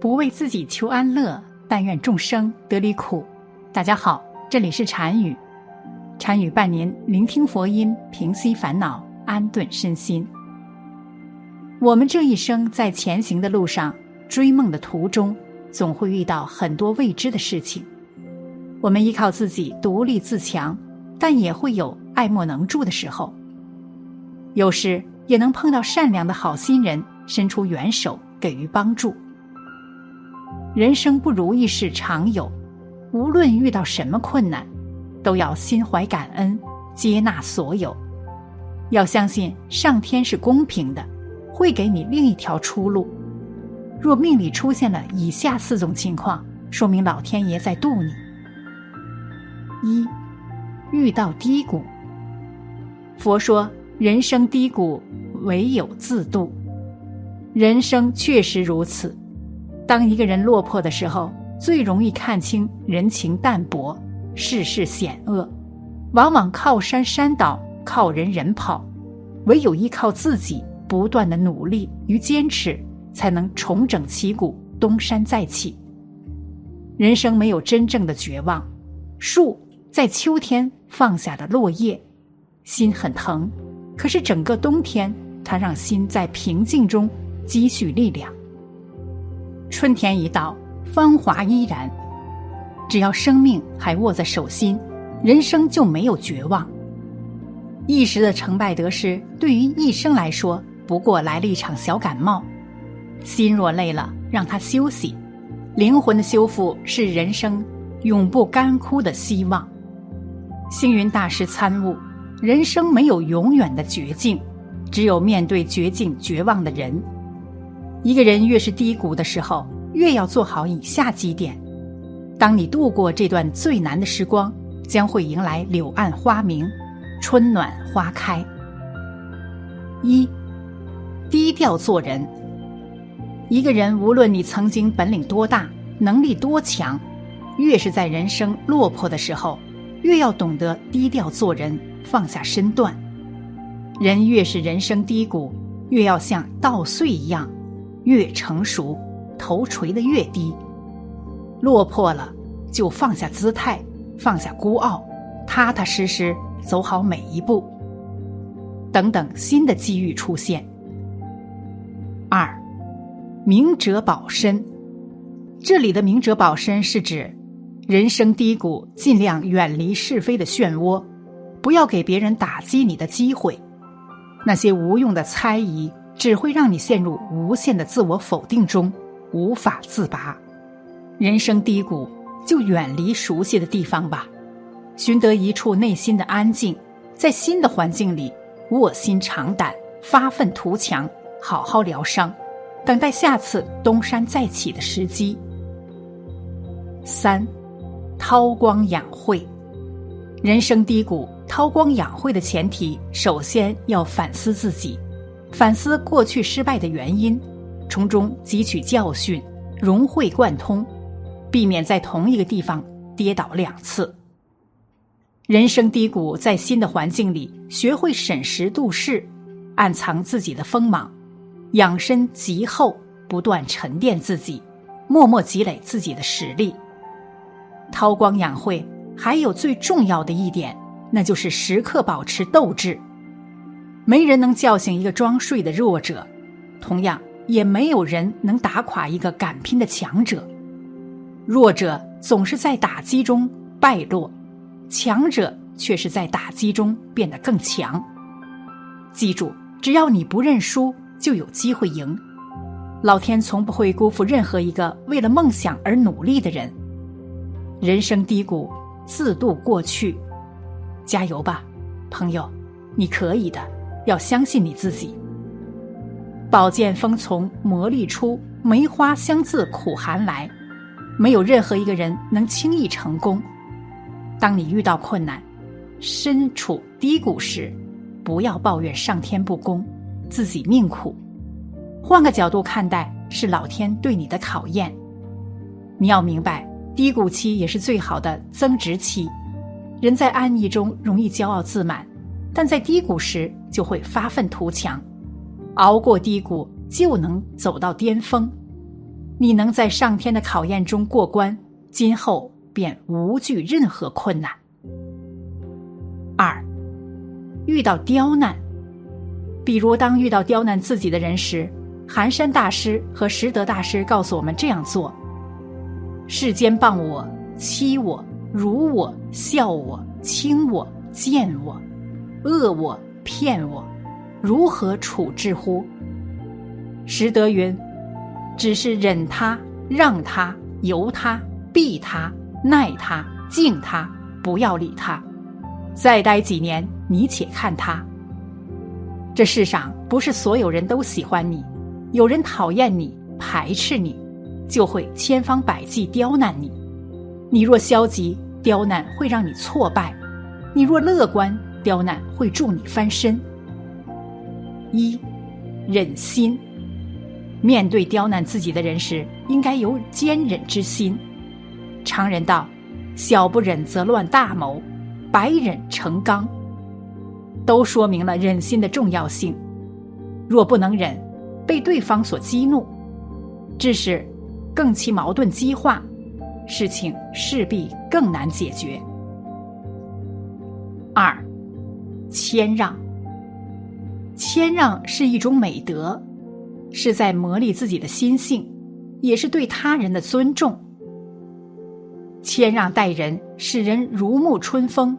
不为自己求安乐，但愿众生得离苦。大家好，这里是禅语，禅语伴您聆听佛音，平息烦恼，安顿身心。我们这一生在前行的路上，追梦的途中，总会遇到很多未知的事情。我们依靠自己独立自强，但也会有爱莫能助的时候。有时也能碰到善良的好心人伸出援手，给予帮助。人生不如意事常有，无论遇到什么困难，都要心怀感恩，接纳所有。要相信上天是公平的，会给你另一条出路。若命里出现了以下四种情况，说明老天爷在渡你。一，遇到低谷。佛说。人生低谷，唯有自渡。人生确实如此。当一个人落魄的时候，最容易看清人情淡薄、世事险恶，往往靠山山倒，靠人人跑。唯有依靠自己不断的努力与坚持，才能重整旗鼓，东山再起。人生没有真正的绝望。树在秋天放下了落叶，心很疼。可是整个冬天，它让心在平静中积蓄力量。春天一到，芳华依然。只要生命还握在手心，人生就没有绝望。一时的成败得失，对于一生来说，不过来了一场小感冒。心若累了，让它休息。灵魂的修复是人生永不干枯的希望。星云大师参悟。人生没有永远的绝境，只有面对绝境绝望的人。一个人越是低谷的时候，越要做好以下几点。当你度过这段最难的时光，将会迎来柳暗花明，春暖花开。一，低调做人。一个人无论你曾经本领多大，能力多强，越是在人生落魄的时候，越要懂得低调做人。放下身段，人越是人生低谷，越要像稻穗一样，越成熟，头垂得越低。落魄了，就放下姿态，放下孤傲，踏踏实实走好每一步。等等新的机遇出现。二，明哲保身。这里的明哲保身是指，人生低谷，尽量远离是非的漩涡。不要给别人打击你的机会，那些无用的猜疑只会让你陷入无限的自我否定中，无法自拔。人生低谷，就远离熟悉的地方吧，寻得一处内心的安静，在新的环境里卧薪尝胆，发愤图强，好好疗伤，等待下次东山再起的时机。三，韬光养晦。人生低谷。韬光养晦的前提，首先要反思自己，反思过去失败的原因，从中汲取教训，融会贯通，避免在同一个地方跌倒两次。人生低谷，在新的环境里，学会审时度势，暗藏自己的锋芒，养身极厚，不断沉淀自己，默默积累自己的实力。韬光养晦，还有最重要的一点。那就是时刻保持斗志。没人能叫醒一个装睡的弱者，同样也没有人能打垮一个敢拼的强者。弱者总是在打击中败落，强者却是在打击中变得更强。记住，只要你不认输，就有机会赢。老天从不会辜负任何一个为了梦想而努力的人。人生低谷，自渡过去。加油吧，朋友，你可以的，要相信你自己。宝剑锋从磨砺出，梅花香自苦寒来。没有任何一个人能轻易成功。当你遇到困难、身处低谷时，不要抱怨上天不公，自己命苦。换个角度看待，是老天对你的考验。你要明白，低谷期也是最好的增值期。人在安逸中容易骄傲自满，但在低谷时就会发愤图强，熬过低谷就能走到巅峰。你能在上天的考验中过关，今后便无惧任何困难。二，遇到刁难，比如当遇到刁难自己的人时，寒山大师和识得大师告诉我们这样做：世间谤我、欺我、辱我、笑我、轻我、贱我、恶我、骗我，如何处置乎？识得云：只是忍他、让他、由他、避他、耐他、敬他，不要理他。再待几年，你且看他。这世上不是所有人都喜欢你，有人讨厌你、排斥你，就会千方百计刁难你。你若消极，刁难会让你挫败；你若乐观，刁难会助你翻身。一，忍心。面对刁难自己的人时，应该有坚忍之心。常人道：“小不忍则乱大谋。”百忍成钢，都说明了忍心的重要性。若不能忍，被对方所激怒，致使更其矛盾激化，事情势必更难解决。二，谦让。谦让是一种美德，是在磨砺自己的心性，也是对他人的尊重。谦让待人，使人如沐春风，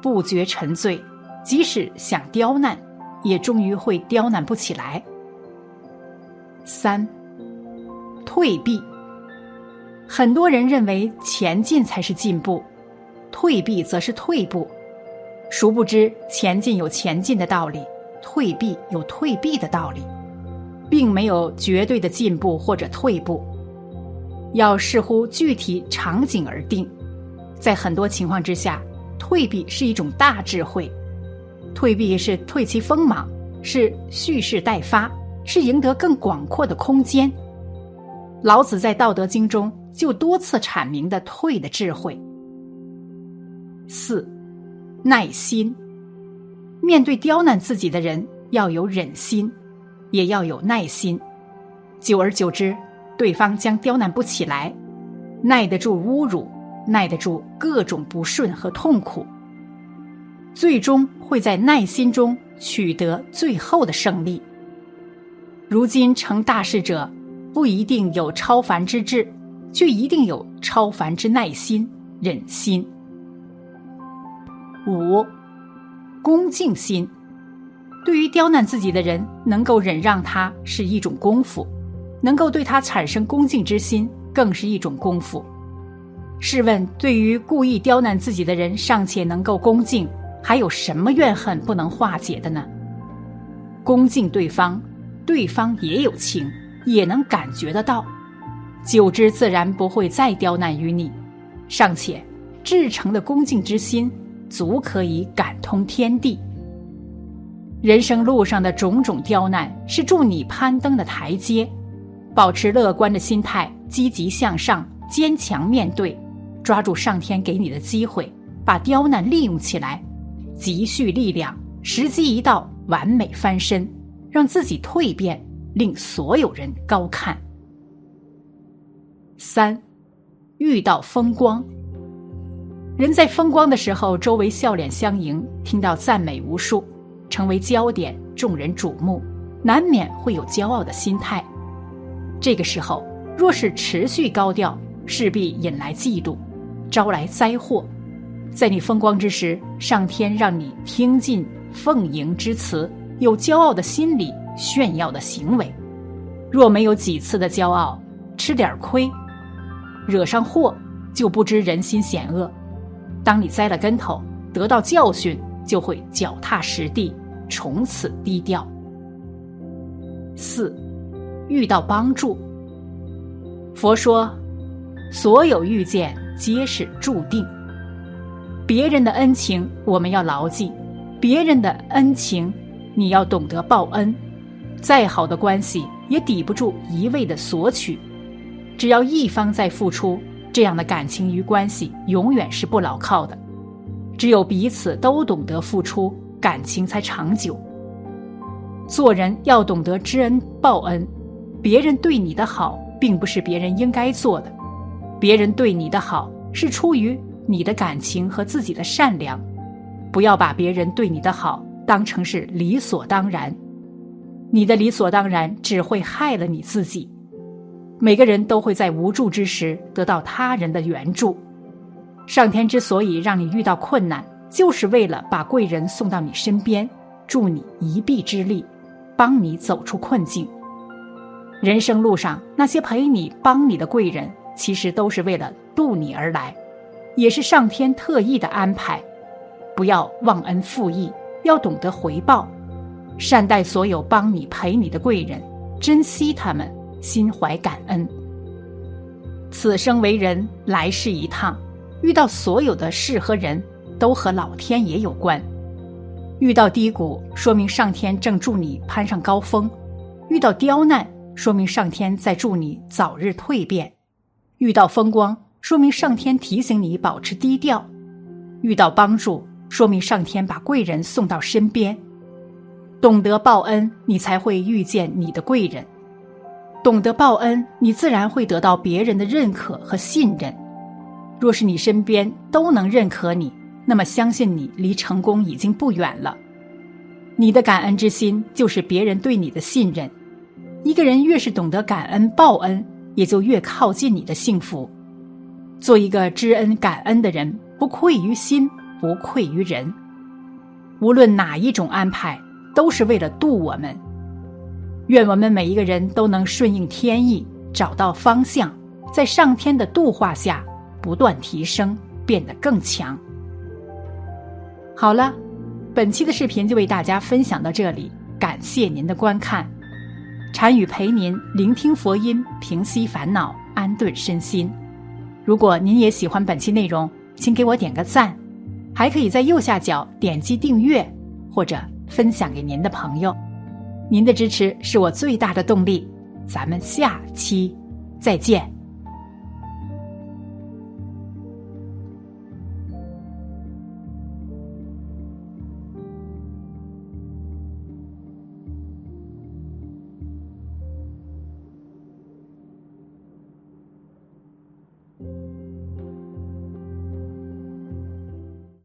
不觉沉醉。即使想刁难，也终于会刁难不起来。三，退避。很多人认为前进才是进步，退避则是退步。殊不知，前进有前进的道理，退避有退避的道理，并没有绝对的进步或者退步。要视乎具体场景而定，在很多情况之下，退避是一种大智慧。退避是退其锋芒，是蓄势待发，是赢得更广阔的空间。老子在《道德经》中就多次阐明的退的智慧。四，耐心。面对刁难自己的人，要有忍心，也要有耐心。久而久之。对方将刁难不起来，耐得住侮辱，耐得住各种不顺和痛苦，最终会在耐心中取得最后的胜利。如今成大事者，不一定有超凡之智，却一定有超凡之耐心、忍心。五，恭敬心，对于刁难自己的人，能够忍让他是一种功夫。能够对他产生恭敬之心，更是一种功夫。试问，对于故意刁难自己的人，尚且能够恭敬，还有什么怨恨不能化解的呢？恭敬对方，对方也有情，也能感觉得到，久之自然不会再刁难于你。尚且，至诚的恭敬之心，足可以感通天地。人生路上的种种刁难，是助你攀登的台阶。保持乐观的心态，积极向上，坚强面对，抓住上天给你的机会，把刁难利用起来，积蓄力量，时机一到，完美翻身，让自己蜕变，令所有人高看。三，遇到风光，人在风光的时候，周围笑脸相迎，听到赞美无数，成为焦点，众人瞩目，难免会有骄傲的心态。这个时候，若是持续高调，势必引来嫉妒，招来灾祸。在你风光之时，上天让你听尽奉迎之词，有骄傲的心理，炫耀的行为。若没有几次的骄傲，吃点亏，惹上祸，就不知人心险恶。当你栽了跟头，得到教训，就会脚踏实地，从此低调。四。遇到帮助，佛说，所有遇见皆是注定。别人的恩情我们要牢记，别人的恩情你要懂得报恩。再好的关系也抵不住一味的索取。只要一方在付出，这样的感情与关系永远是不牢靠的。只有彼此都懂得付出，感情才长久。做人要懂得知恩报恩。别人对你的好，并不是别人应该做的，别人对你的好是出于你的感情和自己的善良。不要把别人对你的好当成是理所当然，你的理所当然只会害了你自己。每个人都会在无助之时得到他人的援助。上天之所以让你遇到困难，就是为了把贵人送到你身边，助你一臂之力，帮你走出困境。人生路上那些陪你、帮你的贵人，其实都是为了渡你而来，也是上天特意的安排。不要忘恩负义，要懂得回报，善待所有帮你、陪你的贵人，珍惜他们，心怀感恩。此生为人，来世一趟，遇到所有的事和人都和老天爷有关。遇到低谷，说明上天正助你攀上高峰；遇到刁难，说明上天在助你早日蜕变；遇到风光，说明上天提醒你保持低调；遇到帮助。说明上天把贵人送到身边，懂得报恩，你才会遇见你的贵人；懂得报恩，你自然会得到别人的认可和信任。若是你身边都能认可你，那么相信你离成功已经不远了。你的感恩之心，就是别人对你的信任。一个人越是懂得感恩报恩，也就越靠近你的幸福。做一个知恩感恩的人，不愧于心。不愧于人，无论哪一种安排，都是为了渡我们。愿我们每一个人都能顺应天意，找到方向，在上天的度化下，不断提升，变得更强。好了，本期的视频就为大家分享到这里，感谢您的观看。禅语陪您聆听佛音，平息烦恼，安顿身心。如果您也喜欢本期内容，请给我点个赞。还可以在右下角点击订阅，或者分享给您的朋友。您的支持是我最大的动力。咱们下期再见。